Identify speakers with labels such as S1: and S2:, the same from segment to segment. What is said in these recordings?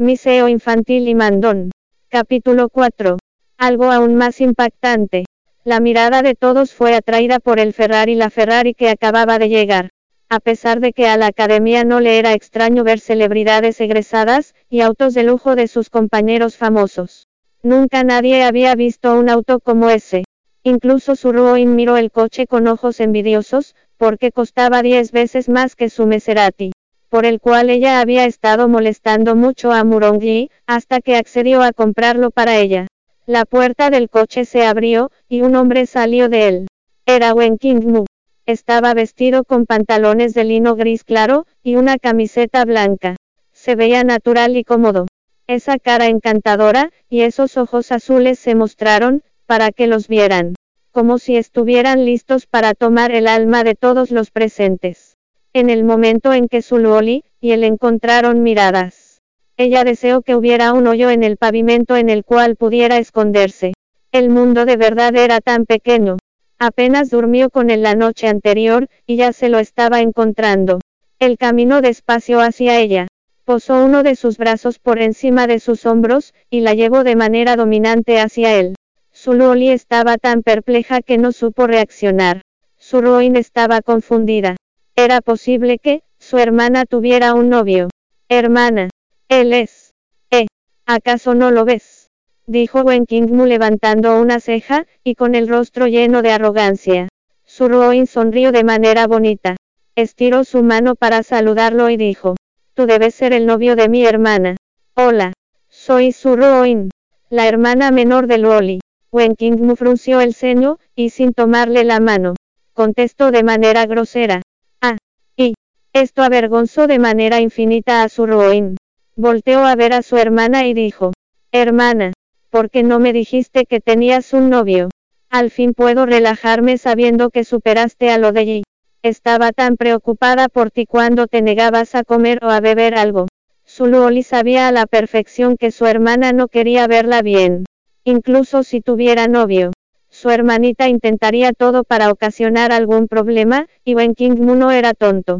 S1: Miseo infantil y mandón. Capítulo 4. Algo aún más impactante. La mirada de todos fue atraída por el Ferrari la Ferrari que acababa de llegar. A pesar de que a la academia no le era extraño ver celebridades egresadas, y autos de lujo de sus compañeros famosos. Nunca nadie había visto un auto como ese. Incluso su Ruin miró el coche con ojos envidiosos, porque costaba 10 veces más que su Maserati, por el cual ella había estado molestando mucho a Murongi, hasta que accedió a comprarlo para ella. La puerta del coche se abrió, y un hombre salió de él. Era Wen Mu. Estaba vestido con pantalones de lino gris claro, y una camiseta blanca. Se veía natural y cómodo. Esa cara encantadora, y esos ojos azules se mostraron, para que los vieran. Como si estuvieran listos para tomar el alma de todos los presentes. En el momento en que Zuluoli y él encontraron miradas. Ella deseó que hubiera un hoyo en el pavimento en el cual pudiera esconderse. El mundo de verdad era tan pequeño. Apenas durmió con él la noche anterior, y ya se lo estaba encontrando. Él caminó despacio hacia ella. Posó uno de sus brazos por encima de sus hombros, y la llevó de manera dominante hacia él. Zululi estaba tan perpleja que no supo reaccionar. Su estaba confundida. Era posible que, su hermana tuviera un novio. Hermana. Él es. ¿Eh? ¿Acaso no lo ves? dijo Wen Kingmu levantando una ceja, y con el rostro lleno de arrogancia. Suruoin sonrió de manera bonita. Estiró su mano para saludarlo y dijo, Tú debes ser el novio de mi hermana. Hola. Soy Suruoin, la hermana menor de Luoli. Wen Kingmu frunció el ceño, y sin tomarle la mano, contestó de manera grosera. Esto avergonzó de manera infinita a Suruoin. Volteó a ver a su hermana y dijo, Hermana, ¿Por qué no me dijiste que tenías un novio? Al fin puedo relajarme sabiendo que superaste a lo de allí. Estaba tan preocupada por ti cuando te negabas a comer o a beber algo. Zuluoli sabía a la perfección que su hermana no quería verla bien. Incluso si tuviera novio. Su hermanita intentaría todo para ocasionar algún problema, y Wen King no era tonto.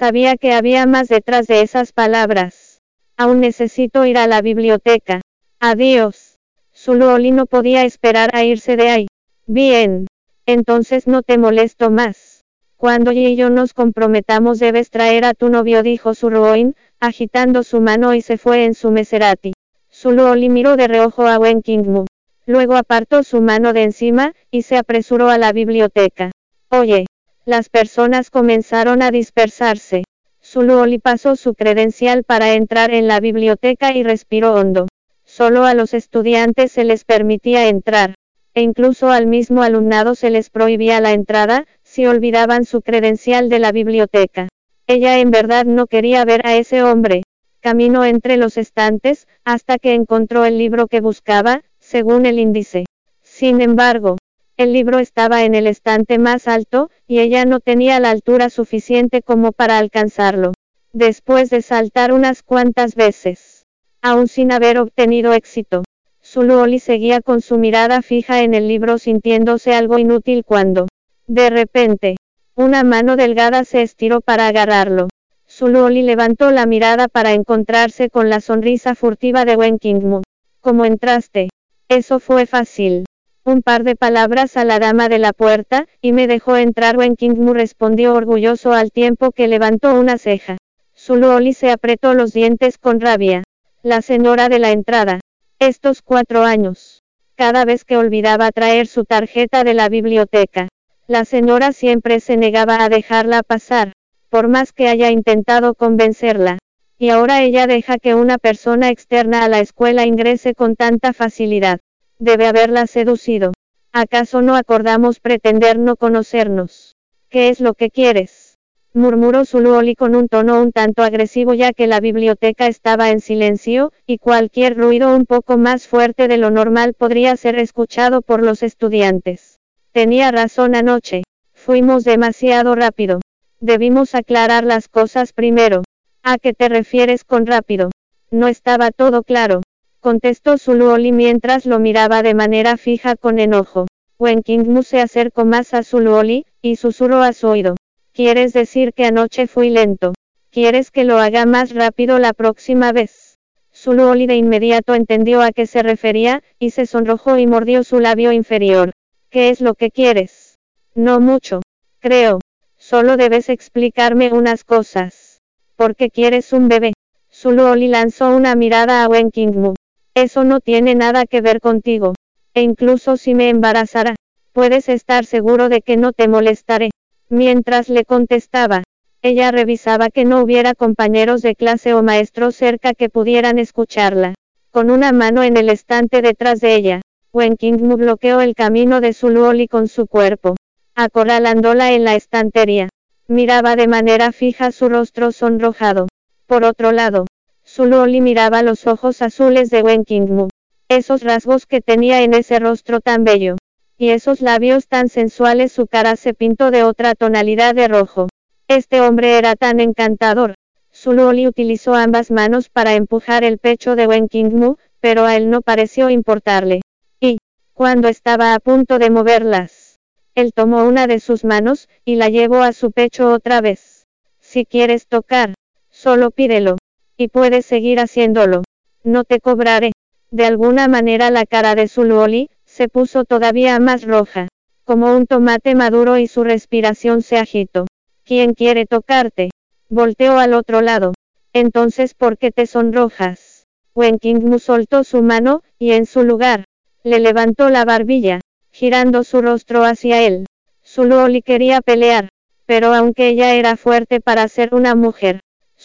S1: Sabía que había más detrás de esas palabras. Aún necesito ir a la biblioteca. Adiós. Zuluoli no podía esperar a irse de ahí. Bien. Entonces no te molesto más. Cuando y yo nos comprometamos debes traer a tu novio, dijo Zuluoin, agitando su mano y se fue en su meserati. Zuluoli miró de reojo a Wen Kingmu. Luego apartó su mano de encima, y se apresuró a la biblioteca. Oye. Las personas comenzaron a dispersarse. Zuluoli pasó su credencial para entrar en la biblioteca y respiró hondo. Solo a los estudiantes se les permitía entrar, e incluso al mismo alumnado se les prohibía la entrada, si olvidaban su credencial de la biblioteca. Ella en verdad no quería ver a ese hombre. Caminó entre los estantes, hasta que encontró el libro que buscaba, según el índice. Sin embargo, el libro estaba en el estante más alto, y ella no tenía la altura suficiente como para alcanzarlo. Después de saltar unas cuantas veces, aún sin haber obtenido éxito. Zuluoli seguía con su mirada fija en el libro sintiéndose algo inútil cuando, de repente, una mano delgada se estiró para agarrarlo. Zuluoli levantó la mirada para encontrarse con la sonrisa furtiva de Wen Kingmu. ¿Cómo entraste? Eso fue fácil. Un par de palabras a la dama de la puerta, y me dejó entrar. Wen Kingmu respondió orgulloso al tiempo que levantó una ceja. Zuluoli se apretó los dientes con rabia. La señora de la entrada. Estos cuatro años. Cada vez que olvidaba traer su tarjeta de la biblioteca, la señora siempre se negaba a dejarla pasar, por más que haya intentado convencerla. Y ahora ella deja que una persona externa a la escuela ingrese con tanta facilidad. Debe haberla seducido. ¿Acaso no acordamos pretender no conocernos? ¿Qué es lo que quieres? murmuró Zuluoli con un tono un tanto agresivo ya que la biblioteca estaba en silencio, y cualquier ruido un poco más fuerte de lo normal podría ser escuchado por los estudiantes. Tenía razón anoche. Fuimos demasiado rápido. Debimos aclarar las cosas primero. ¿A qué te refieres con rápido? No estaba todo claro. Contestó Zuluoli mientras lo miraba de manera fija con enojo. Wen Kingmu se acercó más a Zuluoli, y susurró a su oído. ¿Quieres decir que anoche fui lento? ¿Quieres que lo haga más rápido la próxima vez? Zuluoli de inmediato entendió a qué se refería, y se sonrojó y mordió su labio inferior. ¿Qué es lo que quieres? No mucho. Creo. Solo debes explicarme unas cosas. ¿Por qué quieres un bebé? Zuluoli lanzó una mirada a Wen Kingmu. Eso no tiene nada que ver contigo. E incluso si me embarazara, puedes estar seguro de que no te molestaré. Mientras le contestaba, ella revisaba que no hubiera compañeros de clase o maestros cerca que pudieran escucharla. Con una mano en el estante detrás de ella, Wen Kingmu bloqueó el camino de Zuluoli con su cuerpo, acorralándola en la estantería. Miraba de manera fija su rostro sonrojado. Por otro lado, Zuluoli miraba los ojos azules de Wen Kingmu. Esos rasgos que tenía en ese rostro tan bello. Y esos labios tan sensuales su cara se pintó de otra tonalidad de rojo. Este hombre era tan encantador. Zuluoli utilizó ambas manos para empujar el pecho de Wen Kingmu, pero a él no pareció importarle. Y, cuando estaba a punto de moverlas, él tomó una de sus manos, y la llevó a su pecho otra vez. Si quieres tocar, solo pídelo. Y puedes seguir haciéndolo. No te cobraré. De alguna manera la cara de Zuluoli, se puso todavía más roja, como un tomate maduro y su respiración se agitó. ¿Quién quiere tocarte? Volteó al otro lado. Entonces, ¿por qué te sonrojas? Wen Kingmu soltó su mano, y en su lugar, le levantó la barbilla, girando su rostro hacia él. Zuluoli quería pelear, pero aunque ella era fuerte para ser una mujer,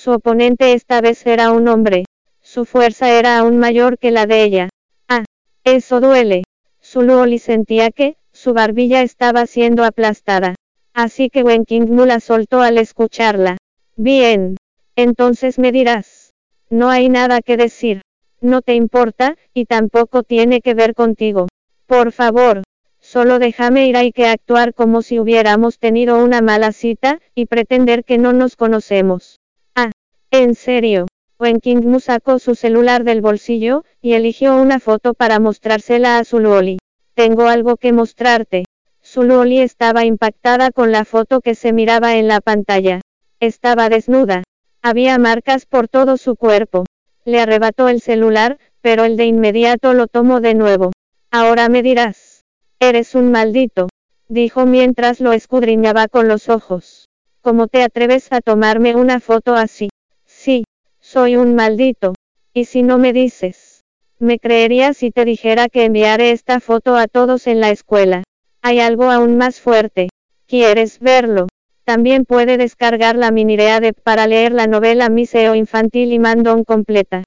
S1: su oponente esta vez era un hombre. Su fuerza era aún mayor que la de ella. Ah, eso duele. Zuluoli sentía que, su barbilla estaba siendo aplastada. Así que Wen Kingmu la soltó al escucharla. Bien. Entonces me dirás. No hay nada que decir. No te importa, y tampoco tiene que ver contigo. Por favor. Solo déjame ir hay que actuar como si hubiéramos tenido una mala cita, y pretender que no nos conocemos. En serio. Wen Kingmu sacó su celular del bolsillo, y eligió una foto para mostrársela a Zuluoli. Tengo algo que mostrarte. Zuluoli estaba impactada con la foto que se miraba en la pantalla. Estaba desnuda. Había marcas por todo su cuerpo. Le arrebató el celular, pero él de inmediato lo tomó de nuevo. Ahora me dirás. Eres un maldito. Dijo mientras lo escudriñaba con los ojos. ¿Cómo te atreves a tomarme una foto así? Soy un maldito. ¿Y si no me dices? Me creerías si te dijera que enviaré esta foto a todos en la escuela. Hay algo aún más fuerte. ¿Quieres verlo? También puede descargar la minirea de para leer la novela Miseo Infantil y Mandón completa.